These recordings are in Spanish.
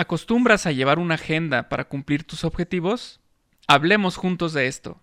¿Acostumbras a llevar una agenda para cumplir tus objetivos? Hablemos juntos de esto.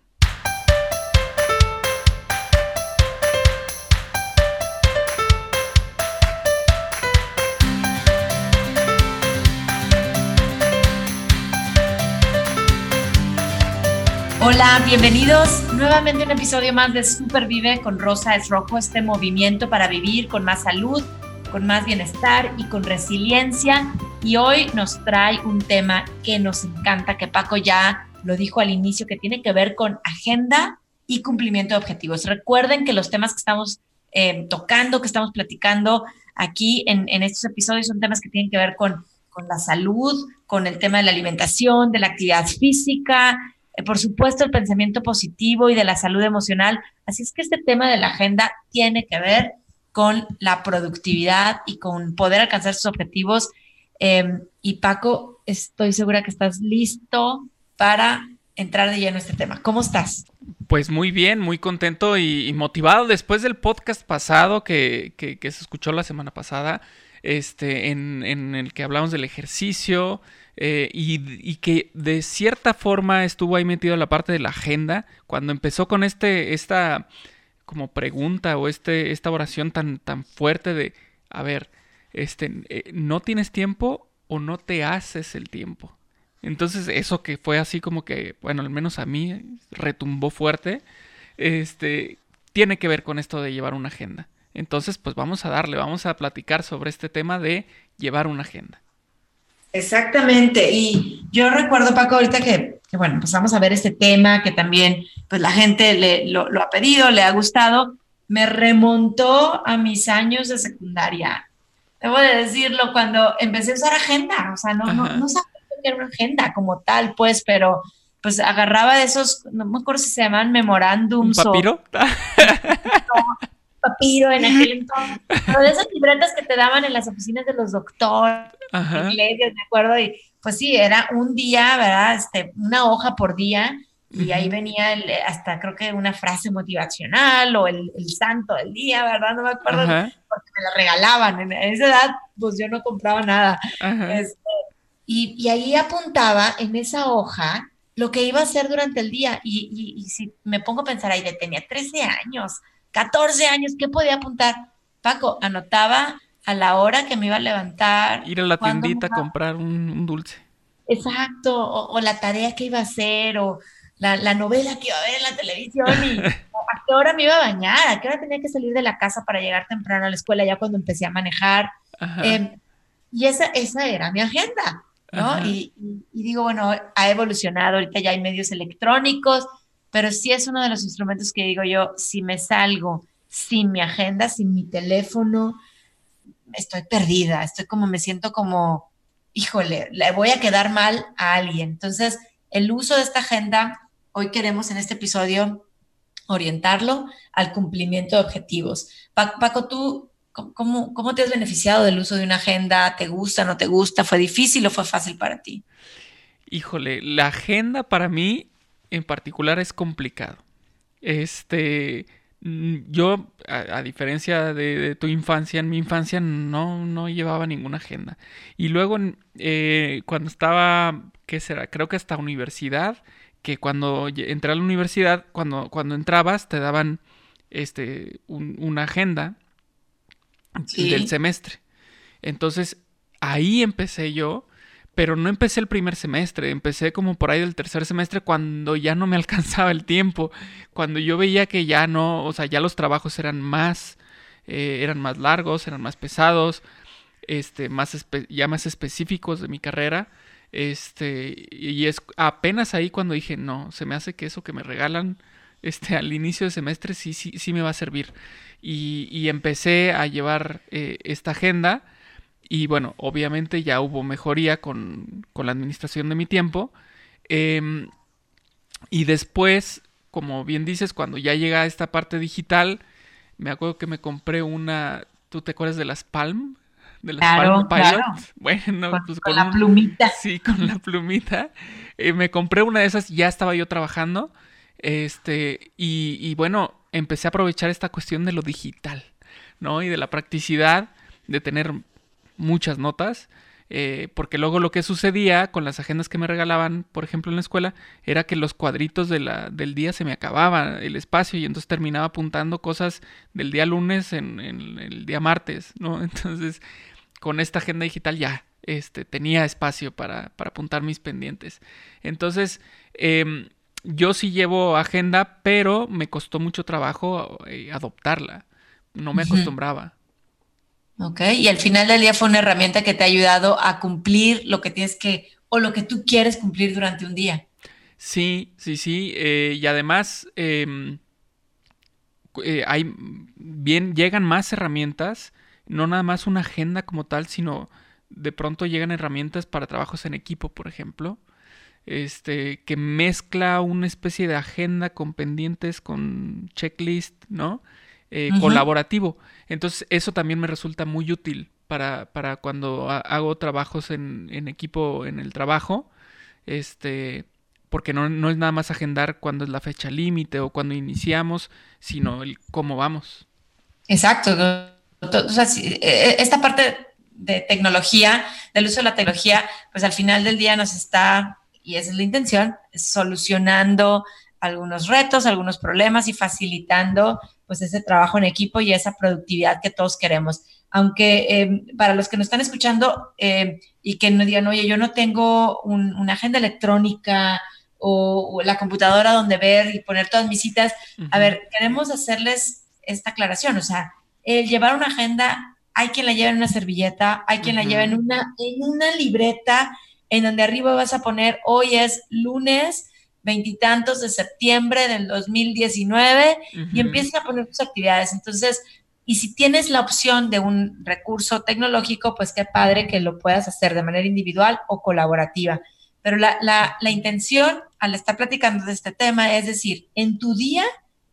Hola, bienvenidos nuevamente a un episodio más de Supervive con Rosa es Rojo, este movimiento para vivir con más salud, con más bienestar y con resiliencia. Y hoy nos trae un tema que nos encanta, que Paco ya lo dijo al inicio, que tiene que ver con agenda y cumplimiento de objetivos. Recuerden que los temas que estamos eh, tocando, que estamos platicando aquí en, estos episodios son temas que tienen que ver con, con la salud, con el tema de la alimentación, de la actividad física, eh, por supuesto, el pensamiento positivo y de la salud emocional. Así es que este tema de la agenda tiene que ver con la productividad y con poder alcanzar sus objetivos. Em, y Paco, estoy segura que estás listo para entrar de lleno en este tema. ¿Cómo estás? Pues muy bien, muy contento y, motivado después del podcast pasado que, se escuchó la semana pasada, este, en, en el que hablamos del ejercicio, eh, y, que de cierta forma estuvo ahí metido en la parte de la agenda, cuando empezó con este, esta como pregunta o este, esta oración tan, tan fuerte de, a ver, este, eh, ¿no tienes tiempo o no te haces el tiempo? Entonces eso que fue así como que, bueno, al menos a mí retumbó fuerte, este, tiene que ver con esto de llevar una agenda. Entonces, pues vamos a darle, vamos a platicar sobre este tema de llevar una agenda. Exactamente. Y yo recuerdo, Paco, ahorita que, bueno, empezamos a ver este tema que también, pues la gente le, lo, ha pedido, le ha gustado, me remontó a mis años de secundaria. Debo de decirlo, cuando empecé a usar agenda, o sea, no, no, no sabía que era una agenda como tal, pues, pero pues agarraba de esos, no me acuerdo si se llaman memorándums. ¿Un papiro? papiro en aquel entonces, pero de esas libretas que te daban en las oficinas de los doctores, iglesias, me acuerdo, y pues sí, era un día, ¿verdad? Este, una hoja por día, y ahí venía hasta creo que una frase motivacional o el, santo del día, ¿verdad? No me acuerdo, porque me la regalaban. En, esa edad, pues yo no compraba nada. Este, y, y, ahí apuntaba en esa hoja lo que iba a hacer durante el día. Y, y, si me pongo a pensar, ahí tenía 13 años, 14 años, ¿qué podía apuntar? Paco, anotaba a la hora que me iba a levantar. Ir a la tiendita a comprar un, dulce. Exacto, o, la tarea que iba a hacer, o la, novela que iba a ver en la televisión, y a qué hora me iba a bañar, a qué hora tenía que salir de la casa para llegar temprano a la escuela, ya cuando empecé a manejar. Em, y esa, esa era mi agenda, ¿no? Y, y, digo, bueno, ha evolucionado, ahorita ya hay medios electrónicos, pero sí es uno de los instrumentos que digo yo, si me salgo sin mi agenda, sin mi teléfono, estoy perdida, estoy como, me siento como, híjole, le voy a quedar mal a alguien. Entonces, el uso de esta agenda, hoy queremos en este episodio orientarlo al cumplimiento de objetivos. Paco, tú, ¿cómo, ¿cómo te has beneficiado del uso de una agenda? ¿Te gusta, no te gusta? ¿Fue difícil o fue fácil para ti? Híjole, la agenda para mí en particular es complicado. Este, mm, yo, a, diferencia de, tu infancia, en mi infancia no, no llevaba ninguna agenda. Y luego, eh, cuando estaba, ¿qué será? Creo que hasta universidad, que cuando entré a la universidad, cuando, cuando entrabas, te daban este, una agenda del semestre. Entonces, ahí empecé yo pero no empecé el primer semestre, empecé como por ahí del tercer semestre cuando ya no me alcanzaba el tiempo, cuando yo veía que ya no, o sea, ya los trabajos eran más, eh, eran más largos, eran más pesados, este, más ya más específicos de mi carrera, este, y es apenas ahí cuando dije, no, se me hace que eso que me regalan, este, al inicio de semestre sí, sí, sí me va a servir. Y, y empecé a llevar eh, esta agenda, y bueno, obviamente ya hubo mejoría con, la administración de mi tiempo. Em, y después, como bien dices, cuando ya llega esta parte digital, me acuerdo que me compré una. ¿Tú te acuerdas de las Palm? De las Palm Pilot. Bueno, con, pues con, la plumita. Sí, con la plumita. Eh, me compré una de esas, ya estaba yo trabajando. Este, y, y bueno, empecé a aprovechar esta cuestión de lo digital, ¿no? Y de la practicidad de tener muchas notas. Eh, porque luego lo que sucedía con las agendas que me regalaban, por ejemplo, en la escuela, era que los cuadritos de la, del día se me acababa el espacio y entonces terminaba apuntando cosas del día lunes en, el día martes, ¿no? Entonces, con esta agenda digital ya este, tenía espacio para, para apuntar mis pendientes. Entonces, em, yo sí llevo agenda, pero me costó mucho trabajo eh, adoptarla. No me acostumbraba. Ok, y al final del día fue una herramienta que te ha ayudado a cumplir lo que tienes que o lo que tú quieres cumplir durante un día. Sí, sí, sí. Eh, y además, em, eh, hay bien, llegan más herramientas, no nada más una agenda como tal, sino de pronto llegan herramientas para trabajos en equipo, por ejemplo. Este, que mezcla una especie de agenda con pendientes, con checklist, ¿no? Eh, colaborativo. Entonces eso también me resulta muy útil para, para cuando hago trabajos en, en, equipo en el trabajo, este, porque no, no, es nada más agendar cuando es la fecha límite o cuando iniciamos, sino el cómo vamos. Exacto. O sea, e, e, esta parte de tecnología, del uso de la tecnología, pues al final del día nos está, y esa es la intención, solucionando algunos retos, algunos problemas y facilitando pues ese trabajo en equipo y esa productividad que todos queremos. Aunque em, para los que nos están escuchando em, y que no digan, oye, yo no tengo una agenda electrónica o, la computadora donde ver y poner todas mis citas, a ver, queremos hacerles esta aclaración, o sea, el llevar una agenda, hay quien la lleva en una servilleta, hay quien la lleva en una, en una libreta en donde arriba vas a poner, hoy es lunes veintitantos de septiembre del 2019 y empiezas a poner tus actividades. Entonces, y si tienes la opción de un recurso tecnológico, pues qué padre que lo puedas hacer de manera individual o colaborativa. Pero la, la, la intención al estar platicando de este tema es decir, en tu día,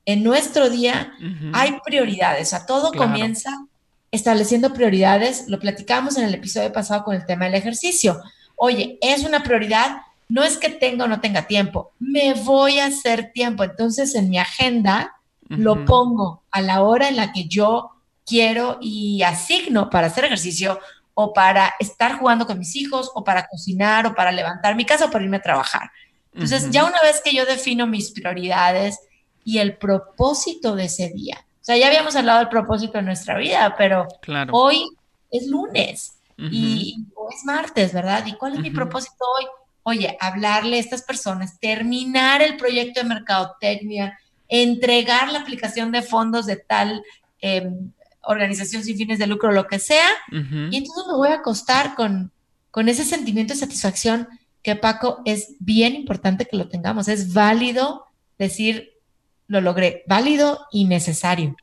en nuestro día, hay prioridades. A todo comienza estableciendo prioridades. Lo platicamos en el episodio pasado con el tema del ejercicio. Oye, es una prioridad, no es que tenga o no tenga tiempo, me voy a hacer tiempo. Entonces en mi agenda lo pongo a la hora en la que yo quiero y asigno para hacer ejercicio o para estar jugando con mis hijos o para cocinar o para levantar mi casa o para irme a trabajar. Entonces ya una vez que yo defino mis prioridades y el propósito de ese día, o sea, ya habíamos hablado del propósito de nuestra vida, pero hoy es lunes y es martes, ¿verdad? ¿Y cuál es mi propósito hoy? oye, hablarle a estas personas, terminar el proyecto de mercadotecnia, entregar la aplicación de fondos de tal em, organización sin fines de lucro, lo que sea, y entonces me voy a acostar con, con ese sentimiento de satisfacción que Paco es bien importante que lo tengamos, es válido decir, lo logré, válido y necesario.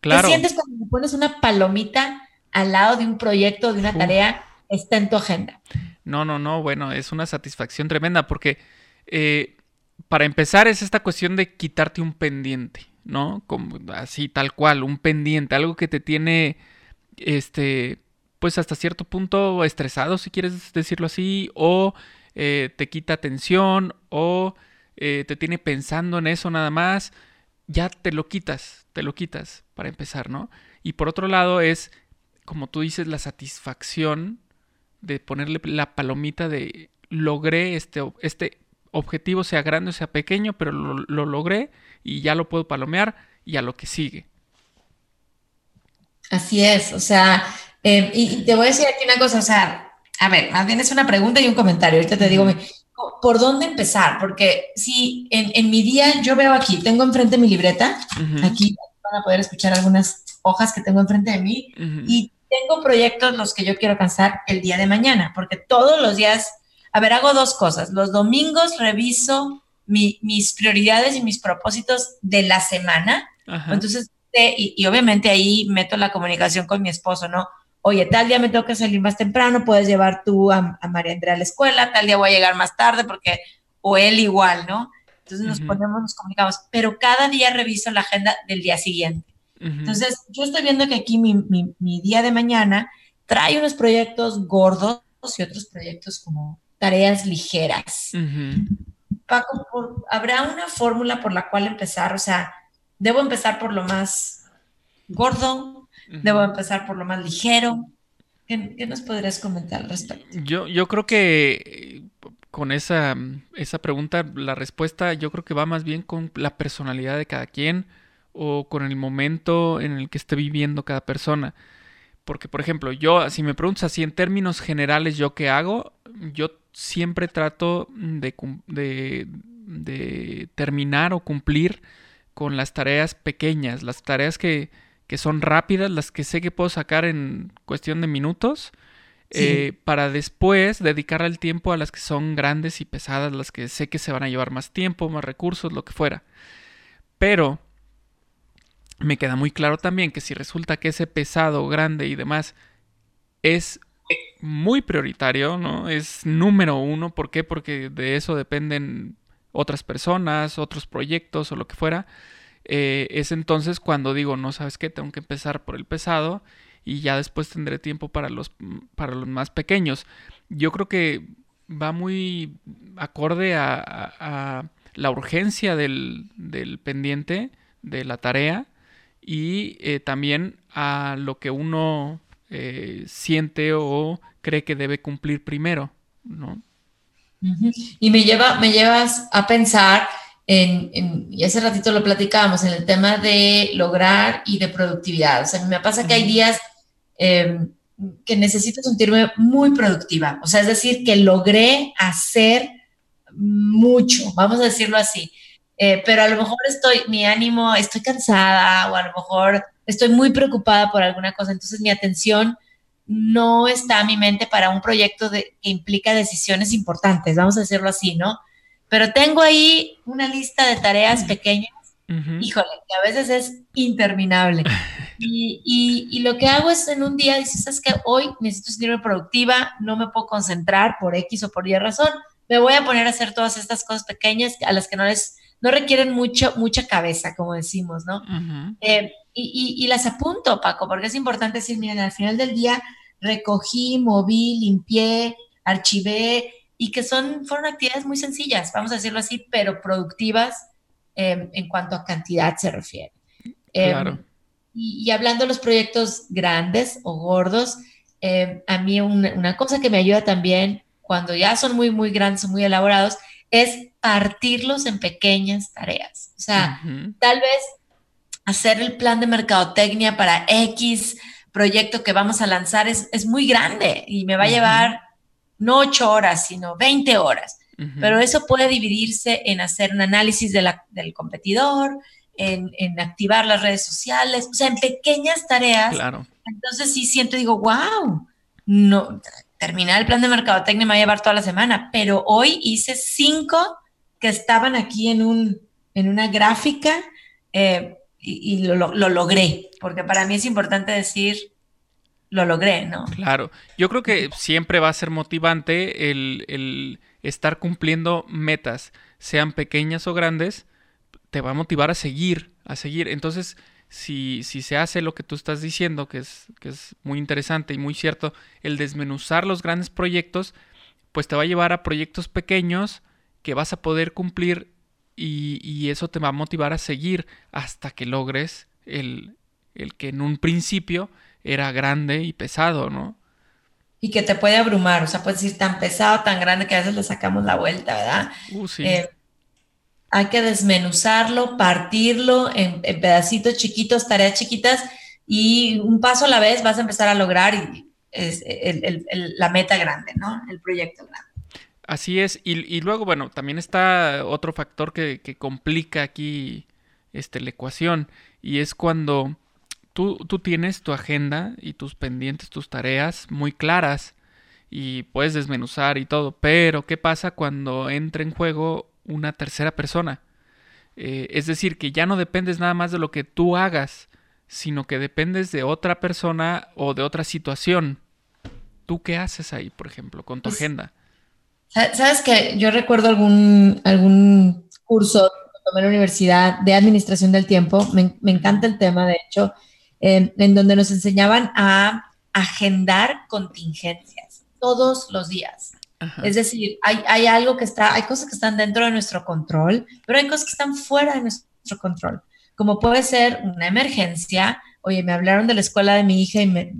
Claro. ¿Qué sientes cuando me pones una palomita al lado de un proyecto, de una tarea, está en tu agenda? No, no, no, bueno, es una satisfacción tremenda porque eh, para empezar es esta cuestión de quitarte un pendiente, ¿no? Como, así tal cual, un pendiente, algo que te tiene, este, pues hasta cierto punto estresado, si quieres decirlo así, o eh, te quita atención, o eh, te tiene pensando en eso nada más, ya te lo quitas, te lo quitas para empezar, ¿no? Y por otro lado es, como tú dices, la satisfacción de ponerle la palomita de logré este, este objetivo, sea grande o sea pequeño, pero lo, logré y ya lo puedo palomear y a lo que sigue. Así es, o sea, em, y, te voy a decir aquí una cosa, o sea, a ver, más bien es una pregunta y un comentario. Ahorita te digo, ¿por dónde empezar? Porque si en, mi día yo veo aquí, tengo enfrente mi libreta, aquí van a poder escuchar algunas hojas que tengo enfrente de mí, y tengo proyectos los que yo quiero alcanzar el día de mañana, porque todos los días, a ver, hago dos cosas. Los domingos reviso mis prioridades y mis propósitos de la semana. Entonces, y, obviamente ahí meto la comunicación con mi esposo, ¿no? Oye, tal día me tengo que salir más temprano, puedes llevar tú a, María Andrea a la escuela, tal día voy a llegar más tarde porque, o él igual, ¿no? Entonces nos ponemos, nos comunicamos, pero cada día reviso la agenda del día siguiente. Entonces, yo estoy viendo que aquí mi, mi, día de mañana trae unos proyectos gordos y otros proyectos como tareas ligeras. Paco, ¿habrá una fórmula por la cual empezar? O sea, ¿debo empezar por lo más gordo? ¿Debo empezar por lo más ligero? ¿Qué, nos podrías comentar al respecto? Yo, yo creo que eh, con esa, esa pregunta, la respuesta yo creo que va más bien con la personalidad de cada quien o con el momento en el que esté viviendo cada persona. Porque, por ejemplo, yo, si me preguntas así en términos generales, ¿yo qué hago? Yo siempre trato de, de, de terminar o cumplir con las tareas pequeñas, las tareas que, que son rápidas, las que sé que puedo sacar en cuestión de minutos, eh, para después dedicar el tiempo a las que son grandes y pesadas, las que sé que se van a llevar más tiempo, más recursos, lo que fuera. Pero me queda muy claro también que si resulta que ese pesado, grande y demás es muy prioritario, ¿no? Es número uno. ¿Por qué? Porque de eso dependen otras personas, otros proyectos o lo que fuera. Eh, es entonces cuando digo, no sabes qué, tengo que empezar por el pesado y ya después tendré tiempo para los, para los más pequeños. Yo creo que va muy acorde a, la urgencia del, pendiente, de la tarea y eh, también a lo que uno eh, siente o cree que debe cumplir primero, ¿no? Y me, lleva, me llevas a pensar en, y hace ratito lo platicábamos, en el tema de lograr y de productividad. O sea, me pasa que hay días em, que necesito sentirme muy productiva. O sea, es decir, que logré hacer mucho, vamos a decirlo así. Eh, pero a lo mejor estoy, mi ánimo, estoy cansada o a lo mejor estoy muy preocupada por alguna cosa. Entonces mi atención no está a mi mente para un proyecto que implica decisiones importantes, vamos a decirlo así, ¿no? Pero tengo ahí una lista de tareas pequeñas, híjole, que a veces es interminable. Y, lo que hago es en un día, dices, es que hoy necesito sentirme productiva, no me puedo concentrar por X o por Y razón, me voy a poner a hacer todas estas cosas pequeñas a las que no les, no requieren mucho, mucha cabeza, como decimos, ¿no? Eh, y, y, las apunto, Paco, porque es importante decir, miren, al final del día recogí, moví, limpié, archivé, y que son, fueron actividades muy sencillas, vamos a decirlo así, pero productivas em, en cuanto a cantidad se refiere. Em, claro. y, hablando de los proyectos grandes o gordos, em, a mí una, cosa que me ayuda también cuando ya son muy, muy grandes o muy elaborados es partirlos en pequeñas tareas. O sea, tal vez hacer el plan de mercadotecnia para X proyecto que vamos a lanzar es, es muy grande y me va a llevar no ocho horas, sino 20 horas. Pero eso puede dividirse en hacer un análisis de la, del competidor, en, en, activar las redes sociales, o sea, en pequeñas tareas. Claro. Entonces sí siento, digo, wow, no, terminar el plan de mercadotecnia me va a llevar toda la semana, pero hoy hice cinco que estaban aquí en, un, en una gráfica eh, y, lo, lo, logré, porque para mí es importante decir, lo logré, ¿no? Claro, yo creo que siempre va a ser motivante el, estar cumpliendo metas, sean pequeñas o grandes, te va a motivar a seguir, a seguir. Entonces, si, si se hace lo que tú estás diciendo, que es, que es muy interesante y muy cierto, el desmenuzar los grandes proyectos, pues te va a llevar a proyectos pequeños que vas a poder cumplir y, y eso te va a motivar a seguir hasta que logres el, el que en un principio era grande y pesado, ¿no? Y que te puede abrumar, o sea, puede decir tan pesado, tan grande que a veces le sacamos la vuelta, ¿verdad? Uh, sí. Eh, hay que desmenuzarlo, partirlo en, pedacitos chiquitos, tareas chiquitas, y un paso a la vez vas a empezar a lograr la meta grande, ¿no? El proyecto grande. Así es, y, luego, bueno, también está otro factor que, que complica aquí este, la ecuación, y es cuando tú, tienes tu agenda y tus pendientes, tus tareas muy claras y puedes desmenuzar y todo, pero ¿qué pasa cuando entra en juego una tercera persona? Eh, es decir, que ya no dependes nada más de lo que tú hagas, sino que dependes de otra persona o de otra situación. ¿Tú qué haces ahí, por ejemplo, con tu pues, agenda? Sabes que yo recuerdo algún, algún curso que tomé en la universidad de administración del tiempo, me, me encanta el tema, de hecho, en donde nos enseñaban a agendar contingencias todos los días. Es decir, hay, hay, algo que está, hay cosas que están dentro de nuestro control, pero hay cosas que están fuera de nuestro control, como puede ser una emergencia. Oye, me hablaron de la escuela de mi hija y me,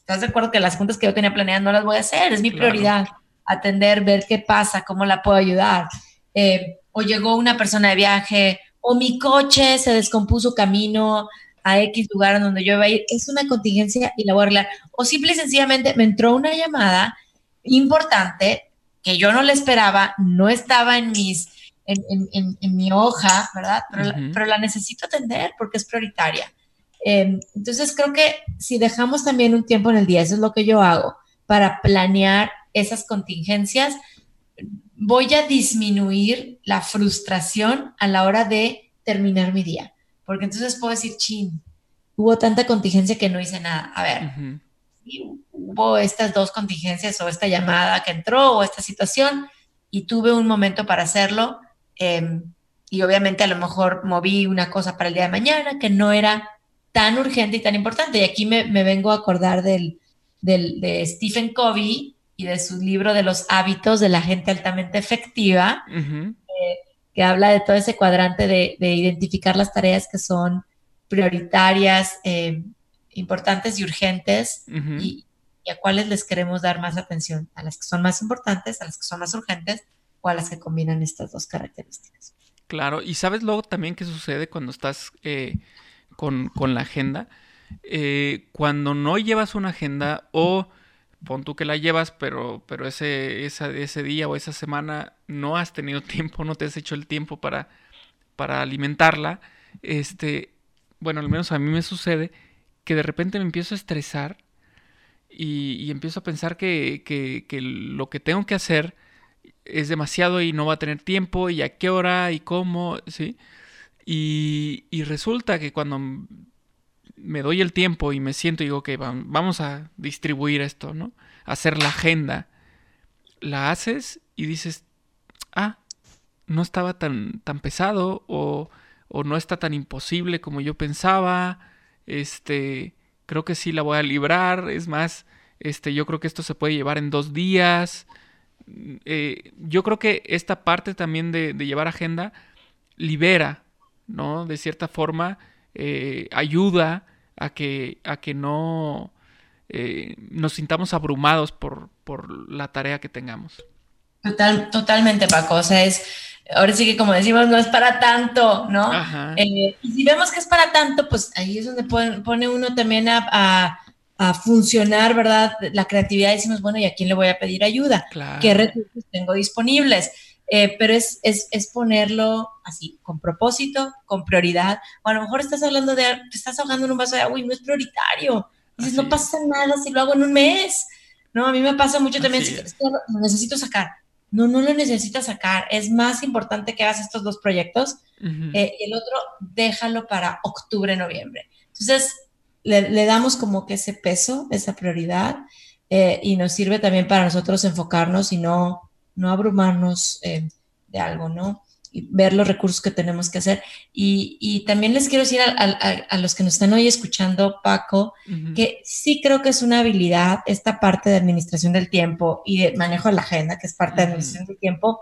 ¿Estás de acuerdo que las juntas que yo tenía planeadas no las voy a hacer? Es mi prioridad atender, ver qué pasa, cómo la puedo ayudar. Eh, o llegó una persona de viaje, o mi coche se descompuso camino a X lugar donde yo iba a ir. Es una contingencia y la voy a arreglar. O simple y sencillamente me entró una llamada importante que yo no le esperaba, no estaba en mis en, mi hoja, ¿verdad? Pero, la, necesito atender porque es prioritaria. Em, entonces creo que si dejamos también un tiempo en el día, eso es lo que yo hago, para planear esas contingencias, voy a disminuir la frustración a la hora de terminar mi día. Porque entonces puedo decir, chin, hubo tanta contingencia que no hice nada. A ver, hubo estas dos contingencias o esta llamada que entró o esta situación y tuve un momento para hacerlo Em, y obviamente a lo mejor moví una cosa para el día de mañana que no era tan urgente y tan importante. Y aquí me, vengo a acordar del, de Stephen Covey y de su libro de los hábitos de la gente altamente efectiva, que habla de todo ese cuadrante de, identificar las tareas que son prioritarias, em, importantes y urgentes y, y a cuáles les queremos dar más atención, a las que son más importantes, a las que son más urgentes o a las que combinan estas dos características. Claro, y sabes luego también qué sucede cuando estás eh, con, la agenda. Eh, cuando no llevas una agenda o pon tú que la llevas, pero, pero ese, ese día o esa semana no has tenido tiempo, no te has hecho el tiempo para, para alimentarla, este, bueno, al menos a mí me sucede que de repente me empiezo a estresar y, empiezo a pensar que, que, lo que tengo que hacer es demasiado y no va a tener tiempo y a qué hora y cómo, ¿sí? Y, y resulta que cuando me doy el tiempo y me siento y digo, ok, vamos a distribuir esto, ¿no? Hacer la agenda. La haces y dices, ah, no estaba tan, tan pesado o, o no está tan imposible como yo pensaba. Este, creo que sí la voy a librar. Es más, este, yo creo que esto se puede llevar en dos días. Eh, yo creo que esta parte también de, llevar agenda libera, ¿no? De cierta forma, eh, ayuda a que, a que no eh, nos sintamos abrumados por, por, la tarea que tengamos. Total, totalmente, Paco. O sea, es, ahora sí que como decimos, no es para tanto, ¿no? y si vemos que es para tanto, pues ahí es donde pone, uno también a a funcionar, ¿verdad? La creatividad, decimos, bueno, ¿y a quién le voy a pedir ayuda? ¿Qué recursos tengo disponibles? Eh, pero es, es, es, ponerlo así, con propósito, con prioridad. O a lo mejor estás hablando de, te estás ahogando en un vaso de agua y no es prioritario. Dices, no pasa nada si lo hago en un mes. No, a mí me pasa mucho también, si, lo necesito sacar. No, no lo necesitas sacar. Es más importante que hagas estos dos proyectos. Eh, y el otro, déjalo para octubre, noviembre. Entonces, le, damos como que ese peso, esa prioridad, eh, y nos sirve también para nosotros enfocarnos y no, no abrumarnos eh, de algo, ¿no? Y ver los recursos que tenemos que hacer. Y, también les quiero decir a, los que nos están hoy escuchando, Paco, que sí creo que es una habilidad esta parte de administración del tiempo y de manejo de la agenda, que es parte de administración del tiempo,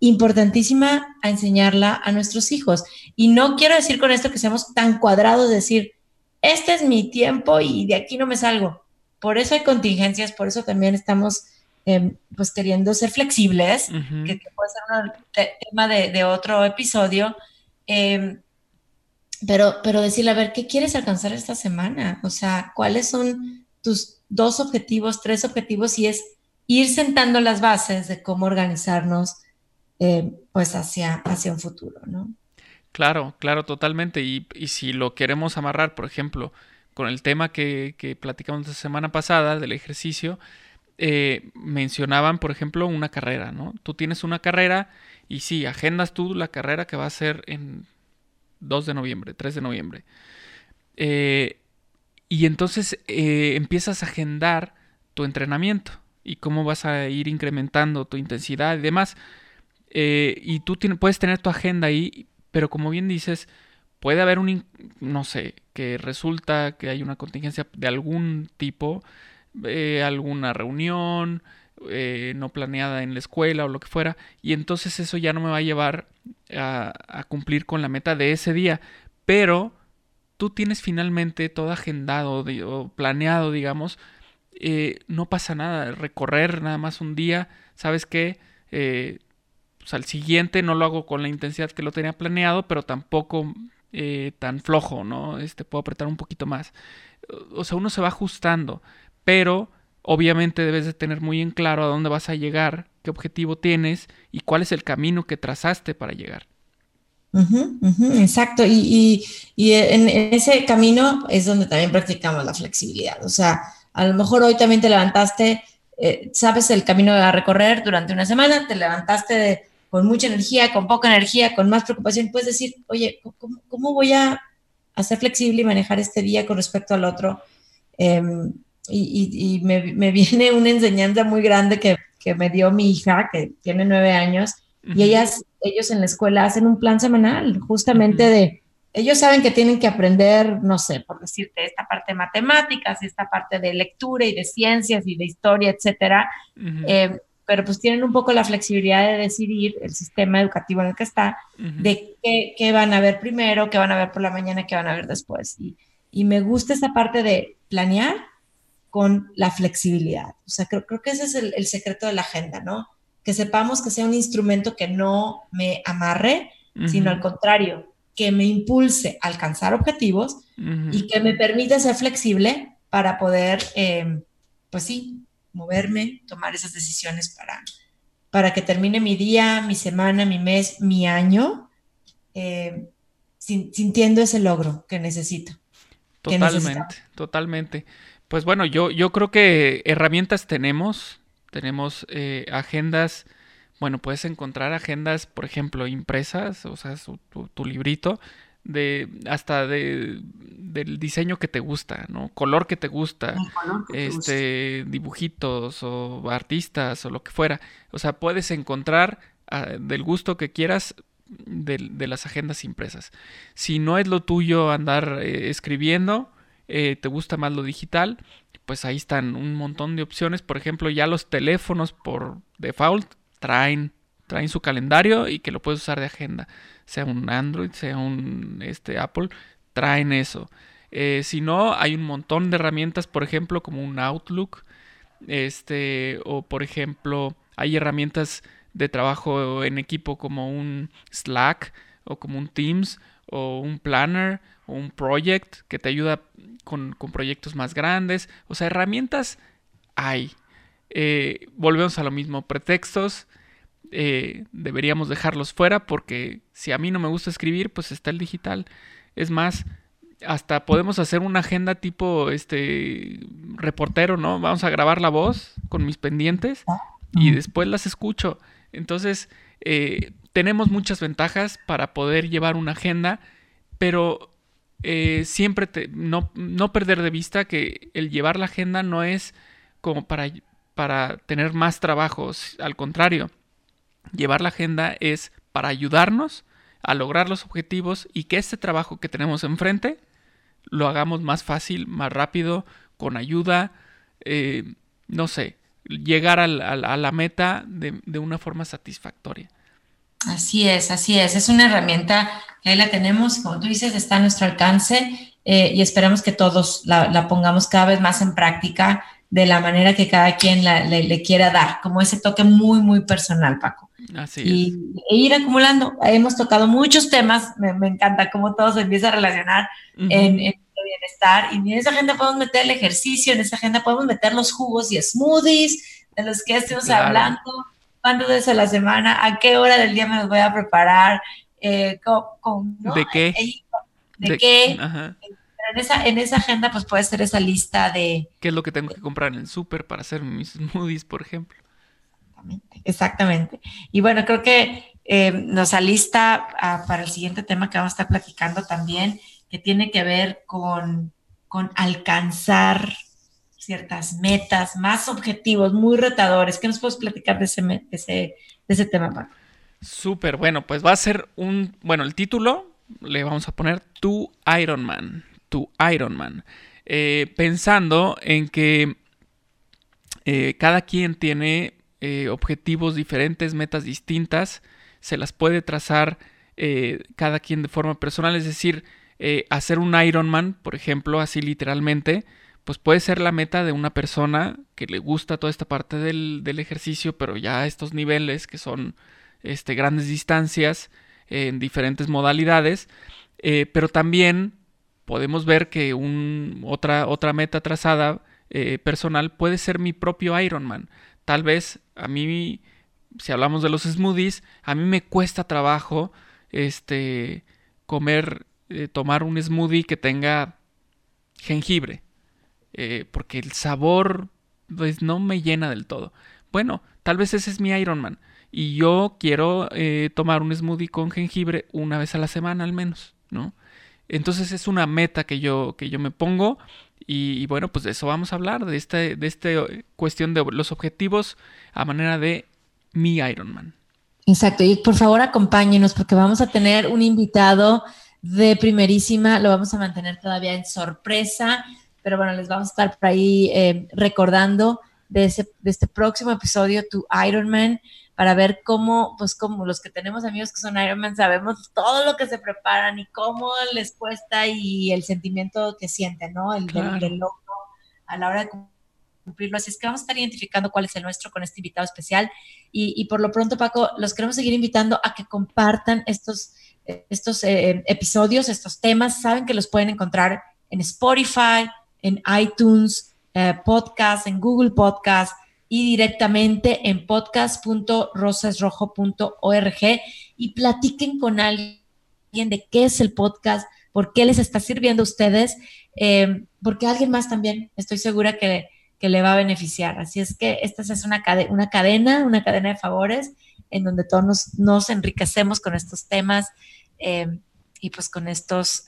importantísima a enseñarla a nuestros hijos. Y no quiero decir con esto que seamos tan cuadrados de decir, este es mi tiempo y de aquí no me salgo. Por eso hay contingencias, por eso también estamos em, pues queriendo ser flexibles, que, puede ser un tema de, otro episodio. Em, pero, pero decirle, a ver, ¿qué quieres alcanzar esta semana? O sea, ¿cuáles son tus dos objetivos, tres objetivos? Y es ir sentando las bases de cómo organizarnos em, pues hacia, hacia un futuro, ¿no? Claro, claro, totalmente. Y, si lo queremos amarrar, por ejemplo, con el tema que, que platicamos la semana pasada del ejercicio, eh, mencionaban, por ejemplo, una carrera, ¿no? Tú tienes una carrera y sí, agendas tú la carrera que va a ser en 2 de noviembre, 3 de noviembre. Eh, y entonces eh, empiezas a agendar tu entrenamiento y cómo vas a ir incrementando tu intensidad y demás. y tú puedes tener tu agenda ahí, pero como bien dices, puede haber un, no sé, que resulta que hay una contingencia de algún tipo, eh, alguna reunión eh, no planeada en la escuela o lo que fuera, y entonces eso ya no me va a llevar a, cumplir con la meta de ese día, pero tú tienes finalmente todo agendado o planeado, digamos, eh, no pasa nada. Recorrer nada más un día, ¿sabes qué? Eh, pues al siguiente no lo hago con la intensidad que lo tenía planeado, pero tampoco tan flojo, ¿no? Este, puedo apretar un poquito más. O sea, uno se va ajustando, pero obviamente debes de tener muy en claro a dónde vas a llegar, qué objetivo tienes y cuál es el camino que trazaste para llegar. exacto, y, en ese camino es donde también practicamos la flexibilidad. O sea, a lo mejor hoy también te levantaste, eh, sabes el camino a recorrer durante una semana, te levantaste con mucha energía, con poca energía, con más preocupación, puedes decir, oye, ¿cómo, voy a hacer flexible y manejar este día con respecto al otro? Em, y, me, viene una enseñanza muy grande que, me dio mi hija, que tiene nueve años, y ellas, ellos en la escuela hacen un plan semanal, justamente de, ellos saben que tienen que aprender, no sé, por decirte, esta parte de matemáticas, esta parte de lectura y de ciencias y de historia, etcétera, em, pero pues tienen un poco la flexibilidad de decidir el sistema educativo en el que está, de qué, van a ver primero, qué van a ver por la mañana, qué van a ver después. Y, y me gusta esa parte de planear, con la flexibilidad. O sea, creo, creo que ese es el, secreto de la agenda, ¿no? Que sepamos que sea un instrumento que no me amarre, sino al contrario, que me impulse a alcanzar objetivos y que me permita ser flexible para poder, em, pues sí, moverme, tomar esas decisiones para, para que termine mi día, mi semana, mi mes, mi año, em, sintiendo ese logro que necesito. Totalmente, totalmente. Pues bueno, yo, yo creo que herramientas tenemos, tenemos eh, agendas, bueno, puedes encontrar agendas, por ejemplo, impresas, o sea, tu, librito, de hasta de, del diseño que te gusta, ¿no? Color que te gusta, este, dibujitos o artistas o lo que fuera. O sea, puedes encontrar ah, del gusto que quieras de, las agendas impresas. Si no es lo tuyo andar eh, escribiendo, eh, te gusta más lo digital, pues ahí están un montón de opciones. Por ejemplo, ya los teléfonos por default traen, traen su calendario y que lo puedes usar de agenda. Sea un Android, sea un este, Apple, traen eso. Eh, si no, hay un montón de herramientas, por ejemplo, como un Outlook. Este, o por ejemplo, hay herramientas de trabajo en equipo como un Slack o como un Teams o un Planner o un Project que te ayuda con, proyectos más grandes. O sea, herramientas hay. Eh, volvemos a lo mismo, pretextos. Eh, deberíamos dejarlos fuera porque si a mí no me gusta escribir, pues está el digital. Es más, hasta podemos hacer una agenda tipo este reportero, ¿no? Vamos a grabar la voz con mis pendientes y después las escucho. Entonces, eh, tenemos muchas ventajas para poder llevar una agenda, pero eh, siempre no, perder de vista que el llevar la agenda no es como para, para tener más trabajos, al contrario, llevar la agenda es para ayudarnos a lograr los objetivos y que este trabajo que tenemos enfrente lo hagamos más fácil, más rápido, con ayuda, eh, no sé, llegar a la, meta de una forma satisfactoria. Así es, así es. Es una herramienta que ahí la tenemos, como tú dices, está a nuestro alcance eh, y esperamos que todos la, pongamos cada vez más en práctica de la manera que cada quien le, quiera dar, como ese toque muy, muy personal, Paco. Así y, es. E ir acumulando. Hemos tocado muchos temas, me, encanta cómo todo se empieza a relacionar en, el bienestar y en esa agenda podemos meter el ejercicio, en esa agenda podemos meter los jugos y smoothies de los que estemos hablando cuántas veces a la semana, a qué hora del día me los voy a preparar, eh, con, ¿De qué? ¿De, qué? En esa, en esa agenda pues puede ser esa lista de... ¿Qué es lo que tengo que comprar en el súper para hacer mis smoothies, por ejemplo? Exactamente, exactamente. Y bueno, creo que eh, nos alista para el siguiente tema que vamos a estar platicando también, que tiene que ver con, con alcanzar ciertas metas, más objetivos, muy retadores. ¿Qué nos puedes platicar de ese, de ese, de ese tema, Paco? Súper, bueno, pues va a ser un, bueno, el título le vamos a poner Tu Iron Man, Tu Iron Man, eh, pensando en que eh, cada quien tiene eh, objetivos diferentes, metas distintas, se las puede trazar cada quien de forma personal, es decir, hacer un Iron Man, por ejemplo, así literalmente, pues puede ser la meta de una persona que le gusta toda esta parte del, ejercicio, pero ya estos niveles que son este, grandes distancias en diferentes modalidades. Eh, pero también podemos ver que un, otra, otra meta trazada eh, personal puede ser mi propio Ironman. Tal vez a mí, si hablamos de los smoothies, a mí me cuesta trabajo este, comer, eh, tomar un smoothie que tenga jengibre. Eh, porque el sabor pues, no me llena del todo. Bueno, tal vez ese es mi Ironman. Y yo quiero eh, tomar un smoothie con jengibre una vez a la semana al menos, ¿no? Entonces es una meta que yo, que yo me pongo y, bueno, pues de eso vamos a hablar, de esta de este cuestión de los objetivos a manera de mi Ironman. Exacto, y por favor acompáñenos porque vamos a tener un invitado de primerísima, lo vamos a mantener todavía en sorpresa, pero bueno, les vamos a estar por ahí eh, recordando de, ese, de este próximo episodio, tu Ironman, para ver cómo, pues como los que tenemos amigos que son Ironman, sabemos todo lo que se preparan y cómo les cuesta y el sentimiento que sienten, ¿no? El del, logro a la hora de cumplirlo. Así es que vamos a estar identificando cuál es el nuestro con este invitado especial. Y, por lo pronto, Paco, los queremos seguir invitando a que compartan estos, estos eh, episodios, estos temas. Saben que los pueden encontrar en Spotify, en iTunes, eh, Podcast, en Google Podcast y directamente en podcast.rosasrojo.org y platiquen con alguien de qué es el podcast, por qué les está sirviendo a ustedes, eh, porque alguien más también estoy segura que que le va a beneficiar. Así es que esta es una, una cadena, una cadena de favores en donde todos nos, enriquecemos con estos temas eh, y pues con estos,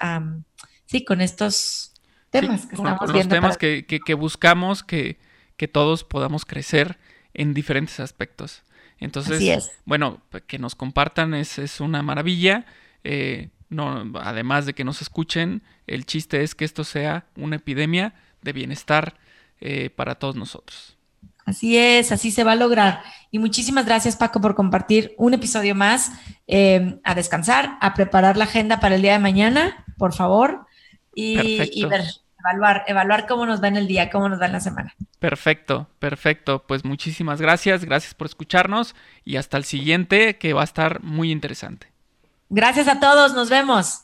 sí, con estos temas que estamos con Los temas que, buscamos que, todos podamos crecer en diferentes aspectos. Entonces, bueno, que nos compartan es, es una maravilla. Eh, no, además de que nos escuchen, el chiste es que esto sea una epidemia de bienestar eh, para todos nosotros. Así es, así se va a lograr. Y muchísimas gracias Paco por compartir un episodio más. Eh, a descansar, a preparar la agenda para el día de mañana, por favor, y, ver, evaluar, evaluar cómo nos va en el día, cómo nos va en la semana. Perfecto, perfecto. Pues muchísimas gracias, gracias por escucharnos y hasta el siguiente que va a estar muy interesante. Gracias a todos, nos vemos.